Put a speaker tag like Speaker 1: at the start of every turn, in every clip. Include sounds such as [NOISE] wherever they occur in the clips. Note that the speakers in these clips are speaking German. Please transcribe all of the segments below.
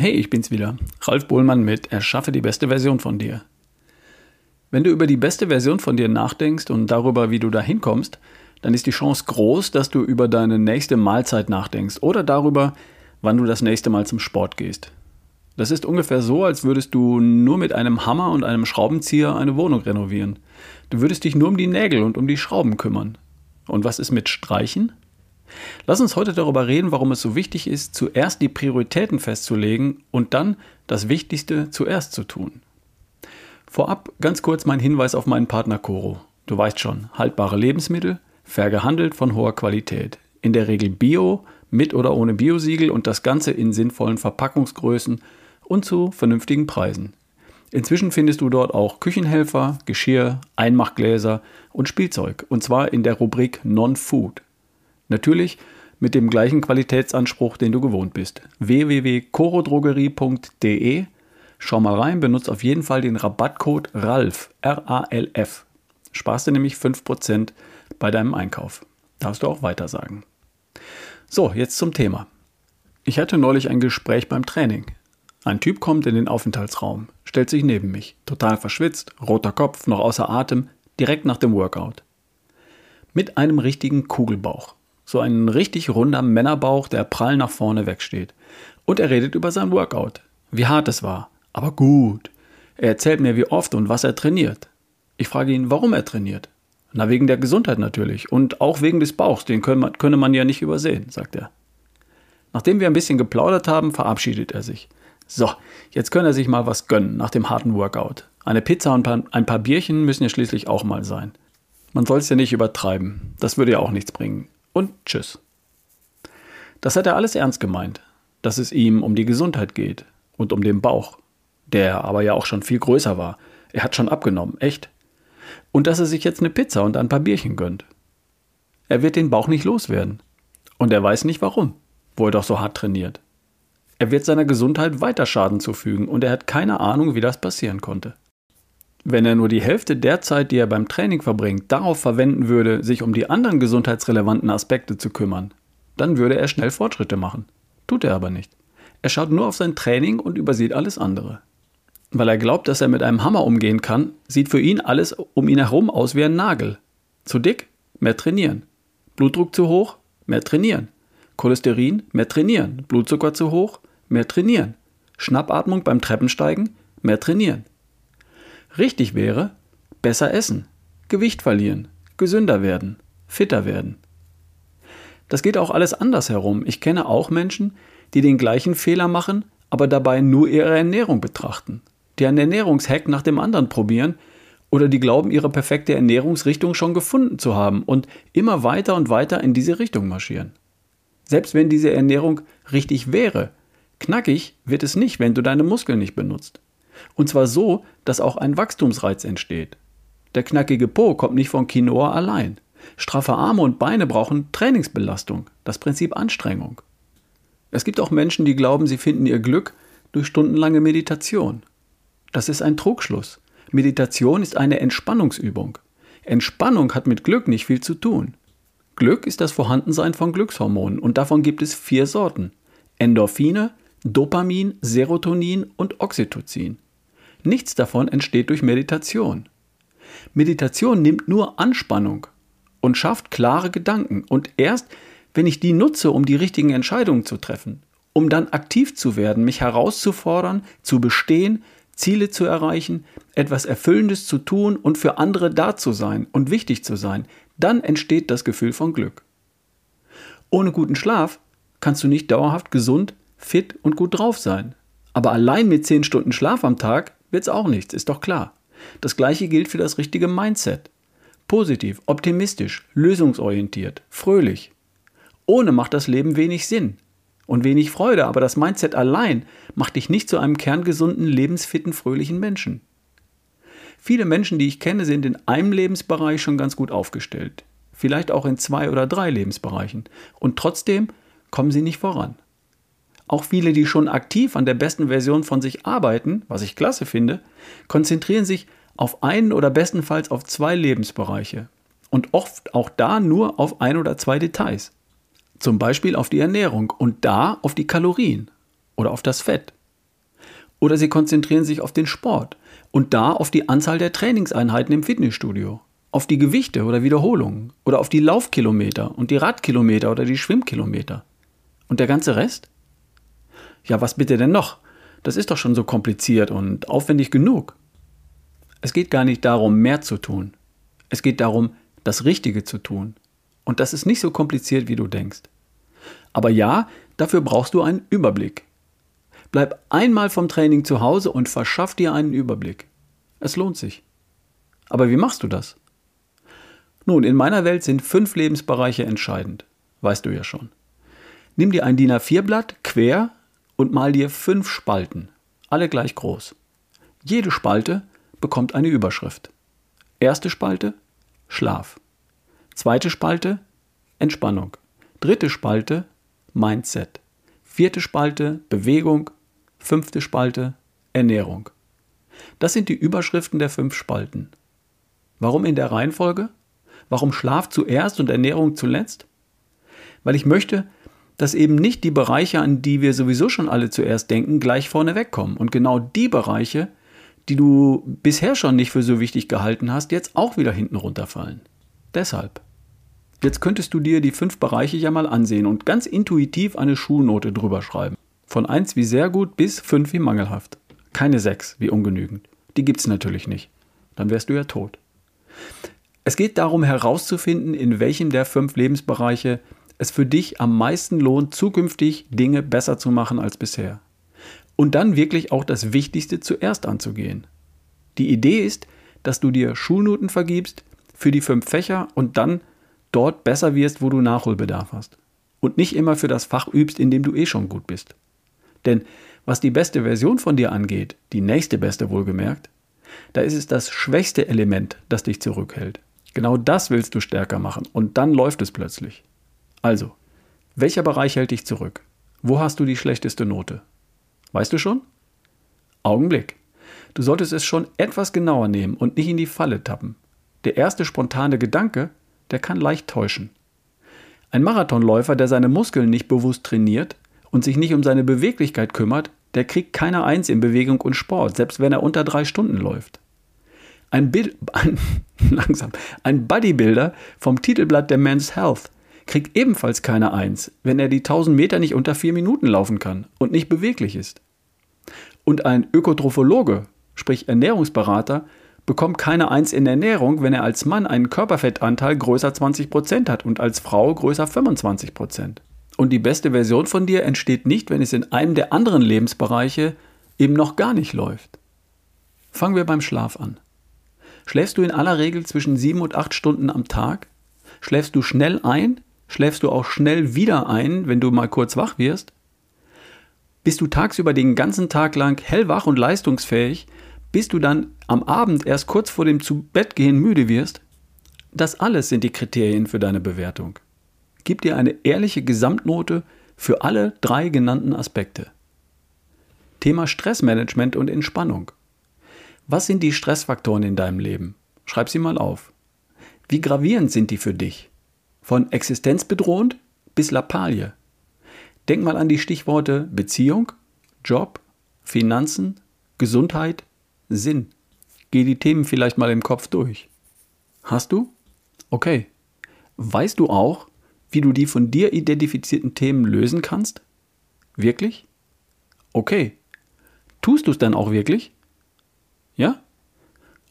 Speaker 1: Hey, ich bin's wieder. Ralf Bohlmann mit Erschaffe die beste Version von dir. Wenn du über die beste Version von dir nachdenkst und darüber, wie du da hinkommst, dann ist die Chance groß, dass du über deine nächste Mahlzeit nachdenkst oder darüber, wann du das nächste Mal zum Sport gehst. Das ist ungefähr so, als würdest du nur mit einem Hammer und einem Schraubenzieher eine Wohnung renovieren. Du würdest dich nur um die Nägel und um die Schrauben kümmern. Und was ist mit Streichen? Lass uns heute darüber reden, warum es so wichtig ist, zuerst die Prioritäten festzulegen und dann das Wichtigste zuerst zu tun. Vorab ganz kurz mein Hinweis auf meinen Partner Coro. Du weißt schon, haltbare Lebensmittel, fair gehandelt von hoher Qualität. In der Regel Bio, mit oder ohne Biosiegel und das Ganze in sinnvollen Verpackungsgrößen und zu vernünftigen Preisen. Inzwischen findest du dort auch Küchenhelfer, Geschirr, Einmachgläser und Spielzeug, und zwar in der Rubrik Non-Food. Natürlich mit dem gleichen Qualitätsanspruch, den du gewohnt bist. www.corodrogerie.de Schau mal rein, benutzt auf jeden Fall den Rabattcode RALF, R-A-L-F. Sparst du nämlich 5% bei deinem Einkauf. Darfst du auch weiter sagen. So, jetzt zum Thema. Ich hatte neulich ein Gespräch beim Training. Ein Typ kommt in den Aufenthaltsraum, stellt sich neben mich, total verschwitzt, roter Kopf, noch außer Atem, direkt nach dem Workout. Mit einem richtigen Kugelbauch. So ein richtig runder Männerbauch, der prall nach vorne wegsteht. Und er redet über sein Workout. Wie hart es war. Aber gut. Er erzählt mir, wie oft und was er trainiert. Ich frage ihn, warum er trainiert. Na, wegen der Gesundheit natürlich. Und auch wegen des Bauchs. Den könne könne man ja nicht übersehen, sagt er. Nachdem wir ein bisschen geplaudert haben, verabschiedet er sich. So, jetzt kann er sich mal was gönnen nach dem harten Workout. Eine Pizza und ein paar Bierchen müssen ja schließlich auch mal sein. Man soll es ja nicht übertreiben. Das würde ja auch nichts bringen und tschüss. Das hat er alles ernst gemeint, dass es ihm um die Gesundheit geht und um den Bauch, der aber ja auch schon viel größer war. Er hat schon abgenommen, echt. Und dass er sich jetzt eine Pizza und ein paar Bierchen gönnt. Er wird den Bauch nicht loswerden. Und er weiß nicht warum, wo er doch so hart trainiert. Er wird seiner Gesundheit weiter Schaden zufügen und er hat keine Ahnung, wie das passieren konnte. Wenn er nur die Hälfte der Zeit, die er beim Training verbringt, darauf verwenden würde, sich um die anderen gesundheitsrelevanten Aspekte zu kümmern, dann würde er schnell Fortschritte machen. Tut er aber nicht. Er schaut nur auf sein Training und übersieht alles andere. Weil er glaubt, dass er mit einem Hammer umgehen kann, sieht für ihn alles um ihn herum aus wie ein Nagel. Zu dick? Mehr trainieren. Blutdruck zu hoch? Mehr trainieren. Cholesterin? Mehr trainieren. Blutzucker zu hoch? Mehr trainieren. Schnappatmung beim Treppensteigen? Mehr trainieren. Richtig wäre, besser essen, Gewicht verlieren, gesünder werden, fitter werden. Das geht auch alles anders herum. Ich kenne auch Menschen, die den gleichen Fehler machen, aber dabei nur ihre Ernährung betrachten, die einen Ernährungshack nach dem anderen probieren oder die glauben, ihre perfekte Ernährungsrichtung schon gefunden zu haben und immer weiter und weiter in diese Richtung marschieren. Selbst wenn diese Ernährung richtig wäre, knackig wird es nicht, wenn du deine Muskeln nicht benutzt. Und zwar so, dass auch ein Wachstumsreiz entsteht. Der knackige Po kommt nicht von Quinoa allein. Straffe Arme und Beine brauchen Trainingsbelastung, das Prinzip Anstrengung. Es gibt auch Menschen, die glauben, sie finden ihr Glück durch stundenlange Meditation. Das ist ein Trugschluss. Meditation ist eine Entspannungsübung. Entspannung hat mit Glück nicht viel zu tun. Glück ist das Vorhandensein von Glückshormonen und davon gibt es vier Sorten. Endorphine, Dopamin, Serotonin und Oxytocin. Nichts davon entsteht durch Meditation. Meditation nimmt nur Anspannung und schafft klare Gedanken. Und erst, wenn ich die nutze, um die richtigen Entscheidungen zu treffen, um dann aktiv zu werden, mich herauszufordern, zu bestehen, Ziele zu erreichen, etwas Erfüllendes zu tun und für andere da zu sein und wichtig zu sein, dann entsteht das Gefühl von Glück. Ohne guten Schlaf kannst du nicht dauerhaft gesund, fit und gut drauf sein. Aber allein mit 10 Stunden Schlaf am Tag wird es auch nichts, ist doch klar. Das gleiche gilt für das richtige Mindset. Positiv, optimistisch, lösungsorientiert, fröhlich. Ohne macht das Leben wenig Sinn und wenig Freude, aber das Mindset allein macht dich nicht zu einem kerngesunden, lebensfitten, fröhlichen Menschen. Viele Menschen, die ich kenne, sind in einem Lebensbereich schon ganz gut aufgestellt. Vielleicht auch in zwei oder drei Lebensbereichen. Und trotzdem kommen sie nicht voran. Auch viele, die schon aktiv an der besten Version von sich arbeiten, was ich klasse finde, konzentrieren sich auf einen oder bestenfalls auf zwei Lebensbereiche und oft auch da nur auf ein oder zwei Details. Zum Beispiel auf die Ernährung und da auf die Kalorien oder auf das Fett Oder sie konzentrieren sich auf den Sport und da auf die Anzahl der Trainingseinheiten im Fitnessstudio, auf die Gewichte oder Wiederholungen oder auf die Laufkilometer und die Radkilometer oder die Schwimmkilometer. Und der ganze Rest? Ja, was bitte denn noch? Das ist doch schon so kompliziert und aufwendig genug. Es geht gar nicht darum, mehr zu tun. Es geht darum, das Richtige zu tun. Und das ist nicht so kompliziert, wie du denkst. Aber ja, dafür brauchst du einen Überblick. Bleib einmal vom Training zu Hause und verschaff dir einen Überblick. Es lohnt sich. Aber wie machst du das? Nun, in meiner Welt sind fünf Lebensbereiche entscheidend. Weißt du ja schon. Nimm dir ein DIN A4-Blatt quer und mal dir fünf Spalten, alle gleich groß. Jede Spalte bekommt eine Überschrift. Erste Spalte Schlaf. Zweite Spalte Entspannung. Dritte Spalte Mindset. Vierte Spalte Bewegung. Fünfte Spalte Ernährung. Das sind die Überschriften der fünf Spalten. Warum in der Reihenfolge? Warum Schlaf zuerst und Ernährung zuletzt? Weil ich möchte, dass eben nicht die Bereiche, an die wir sowieso schon alle zuerst denken, gleich vorne wegkommen. Und genau die Bereiche, die du bisher schon nicht für so wichtig gehalten hast, jetzt auch wieder hinten runterfallen. Deshalb. Jetzt könntest du dir die fünf Bereiche ja mal ansehen und ganz intuitiv eine Schulnote drüber schreiben. Von 1 wie sehr gut bis 5 wie mangelhaft. Keine 6 wie ungenügend. Die gibt es natürlich nicht. Dann wärst du ja tot. Es geht darum herauszufinden, in welchem der fünf Lebensbereiche es für dich am meisten lohnt, zukünftig Dinge besser zu machen als bisher. Und dann wirklich auch das Wichtigste zuerst anzugehen. Die Idee ist, dass du dir Schulnoten vergibst für die fünf Fächer und dann dort besser wirst, wo du Nachholbedarf hast. Und nicht immer für das Fach übst, in dem du eh schon gut bist. Denn was die beste Version von dir angeht, die nächste beste wohlgemerkt, da ist es das schwächste Element, das dich zurückhält. Genau das willst du stärker machen und dann läuft es plötzlich. Also, welcher Bereich hält dich zurück? Wo hast du die schlechteste Note? Weißt du schon? Augenblick. Du solltest es schon etwas genauer nehmen und nicht in die Falle tappen. Der erste spontane Gedanke, der kann leicht täuschen. Ein Marathonläufer, der seine Muskeln nicht bewusst trainiert und sich nicht um seine Beweglichkeit kümmert, der kriegt keine Eins in Bewegung und Sport, selbst wenn er unter drei Stunden läuft. Ein, Bild, ein, [LAUGHS] langsam, ein Bodybuilder vom Titelblatt der Men's Health kriegt ebenfalls keine Eins, wenn er die 1000 Meter nicht unter vier Minuten laufen kann und nicht beweglich ist. Und ein Ökotrophologe, sprich Ernährungsberater, bekommt keine Eins in Ernährung, wenn er als Mann einen Körperfettanteil größer 20% hat und als Frau größer 25%. Und die beste Version von dir entsteht nicht, wenn es in einem der anderen Lebensbereiche eben noch gar nicht läuft. Fangen wir beim Schlaf an. Schläfst du in aller Regel zwischen sieben und acht Stunden am Tag? Schläfst du schnell ein Schläfst du auch schnell wieder ein, wenn du mal kurz wach wirst? Bist du tagsüber den ganzen Tag lang hellwach und leistungsfähig, bis du dann am Abend erst kurz vor dem Zubettgehen müde wirst? Das alles sind die Kriterien für deine Bewertung. Gib dir eine ehrliche Gesamtnote für alle drei genannten Aspekte. Thema Stressmanagement und Entspannung. Was sind die Stressfaktoren in deinem Leben? Schreib sie mal auf. Wie gravierend sind die für dich? Von existenzbedrohend bis Lappalie. Denk mal an die Stichworte Beziehung, Job, Finanzen, Gesundheit, Sinn. Geh die Themen vielleicht mal im Kopf durch. Hast du? Okay. Weißt du auch, wie du die von dir identifizierten Themen lösen kannst? Wirklich? Okay. Tust du es dann auch wirklich? Ja?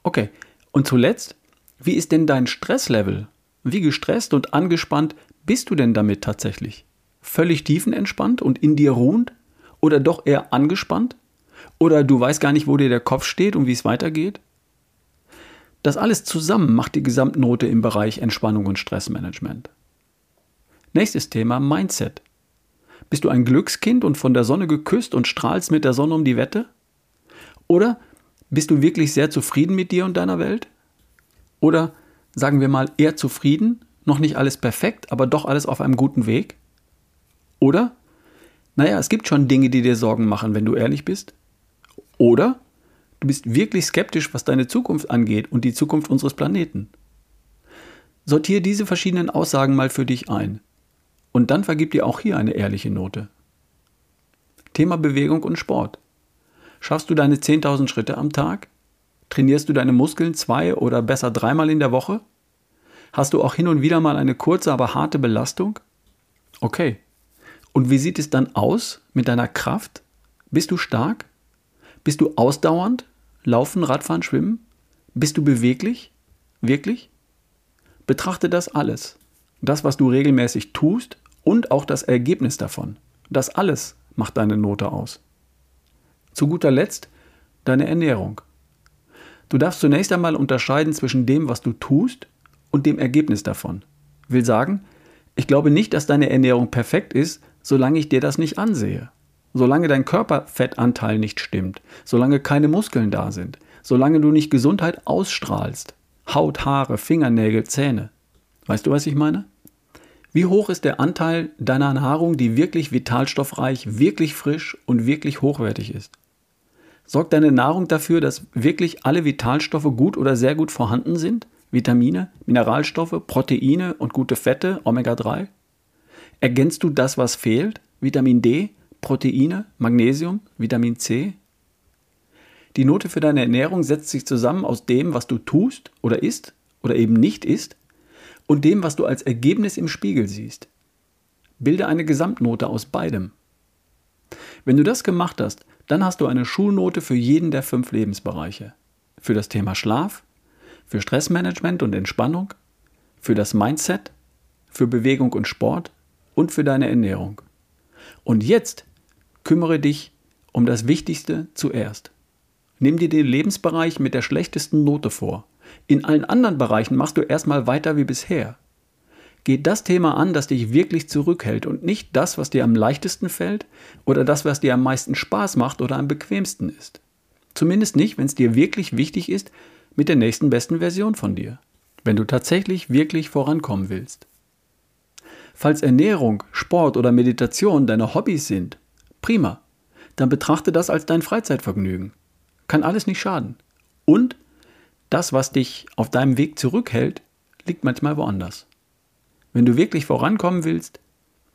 Speaker 1: Okay. Und zuletzt, wie ist denn dein Stresslevel? Wie gestresst und angespannt bist du denn damit tatsächlich? Völlig tiefenentspannt und in dir ruhend? Oder doch eher angespannt? Oder du weißt gar nicht, wo dir der Kopf steht und wie es weitergeht? Das alles zusammen macht die Gesamtnote im Bereich Entspannung und Stressmanagement. Nächstes Thema Mindset. Bist du ein Glückskind und von der Sonne geküsst und strahlst mit der Sonne um die Wette? Oder bist du wirklich sehr zufrieden mit dir und deiner Welt? Oder sagen wir mal, eher zufrieden, noch nicht alles perfekt, aber doch alles auf einem guten Weg? Oder, naja, es gibt schon Dinge, die dir Sorgen machen, wenn du ehrlich bist. Oder du bist wirklich skeptisch, was deine Zukunft angeht und die Zukunft unseres Planeten. Sortiere diese verschiedenen Aussagen mal für dich ein. Und dann vergib dir auch hier eine ehrliche Note. Thema Bewegung und Sport. Schaffst du deine 10.000 Schritte am Tag? Trainierst du deine Muskeln zwei oder besser dreimal in der Woche? Hast du auch hin und wieder mal eine kurze, aber harte Belastung? Okay. Und wie sieht es dann aus mit deiner Kraft? Bist du stark? Bist du ausdauernd? Laufen, Radfahren, Schwimmen? Bist du beweglich? Wirklich? Betrachte das alles. Das, was du regelmäßig tust und auch das Ergebnis davon. Das alles macht deine Note aus. Zu guter Letzt deine Ernährung. Du darfst zunächst einmal unterscheiden zwischen dem, was du tust und dem Ergebnis davon. Will sagen, ich glaube nicht, dass deine Ernährung perfekt ist, solange ich dir das nicht ansehe. Solange dein Körperfettanteil nicht stimmt, solange keine Muskeln da sind, solange du nicht Gesundheit ausstrahlst. Haut, Haare, Fingernägel, Zähne. Weißt du, was ich meine? Wie hoch ist der Anteil deiner Nahrung, die wirklich vitalstoffreich, wirklich frisch und wirklich hochwertig ist? Sorgt deine Nahrung dafür, dass wirklich alle Vitalstoffe gut oder sehr gut vorhanden sind? Vitamine, Mineralstoffe, Proteine und gute Fette, Omega-3? Ergänzt du das, was fehlt? Vitamin D, Proteine, Magnesium, Vitamin C? Die Note für deine Ernährung setzt sich zusammen aus dem, was du tust oder isst oder eben nicht isst und dem, was du als Ergebnis im Spiegel siehst. Bilde eine Gesamtnote aus beidem. Wenn du das gemacht hast, dann hast du eine Schulnote für jeden der fünf Lebensbereiche. Für das Thema Schlaf, für Stressmanagement und Entspannung, für das Mindset, für Bewegung und Sport und für deine Ernährung. Und jetzt kümmere dich um das Wichtigste zuerst. Nimm dir den Lebensbereich mit der schlechtesten Note vor. In allen anderen Bereichen machst du erstmal weiter wie bisher. Geh das Thema an, das dich wirklich zurückhält und nicht das, was dir am leichtesten fällt oder das, was dir am meisten Spaß macht oder am bequemsten ist. Zumindest nicht, wenn es dir wirklich wichtig ist, mit der nächsten besten Version von dir. Wenn du tatsächlich wirklich vorankommen willst. Falls Ernährung, Sport oder Meditation deine Hobbys sind, prima. Dann betrachte das als dein Freizeitvergnügen. Kann alles nicht schaden. Und das, was dich auf deinem Weg zurückhält, liegt manchmal woanders. Wenn du wirklich vorankommen willst,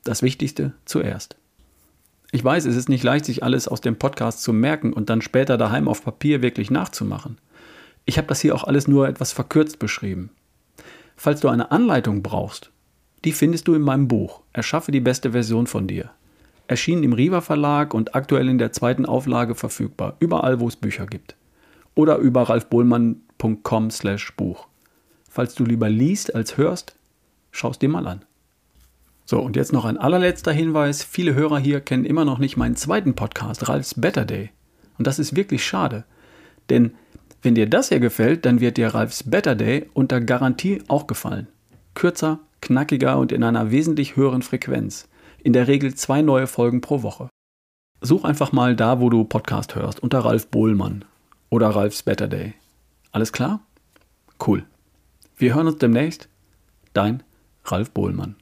Speaker 1: das Wichtigste zuerst. Ich weiß, es ist nicht leicht, sich alles aus dem Podcast zu merken und dann später daheim auf Papier wirklich nachzumachen. Ich habe das hier auch alles nur etwas verkürzt beschrieben. Falls du eine Anleitung brauchst, die findest du in meinem Buch Erschaffe die beste Version von dir. Erschienen im Riva Verlag und aktuell in der zweiten Auflage verfügbar, überall wo es Bücher gibt. Oder über ralfbohlmann.com slash Buch. Falls du lieber liest als hörst, schaust dir mal an. So, und jetzt noch ein allerletzter Hinweis. Viele Hörer hier kennen immer noch nicht meinen zweiten Podcast, Ralfs Better Day. Und das ist wirklich schade. Denn wenn dir das hier gefällt, dann wird dir Ralfs Better Day unter Garantie auch gefallen. Kürzer, knackiger und in einer wesentlich höheren Frequenz. In der Regel zwei neue Folgen pro Woche. Such einfach mal da, wo du Podcast hörst, unter Ralf Bohlmann oder Ralfs Better Day. Alles klar? Cool. Wir hören uns demnächst. Dein Ralf Bohlmann.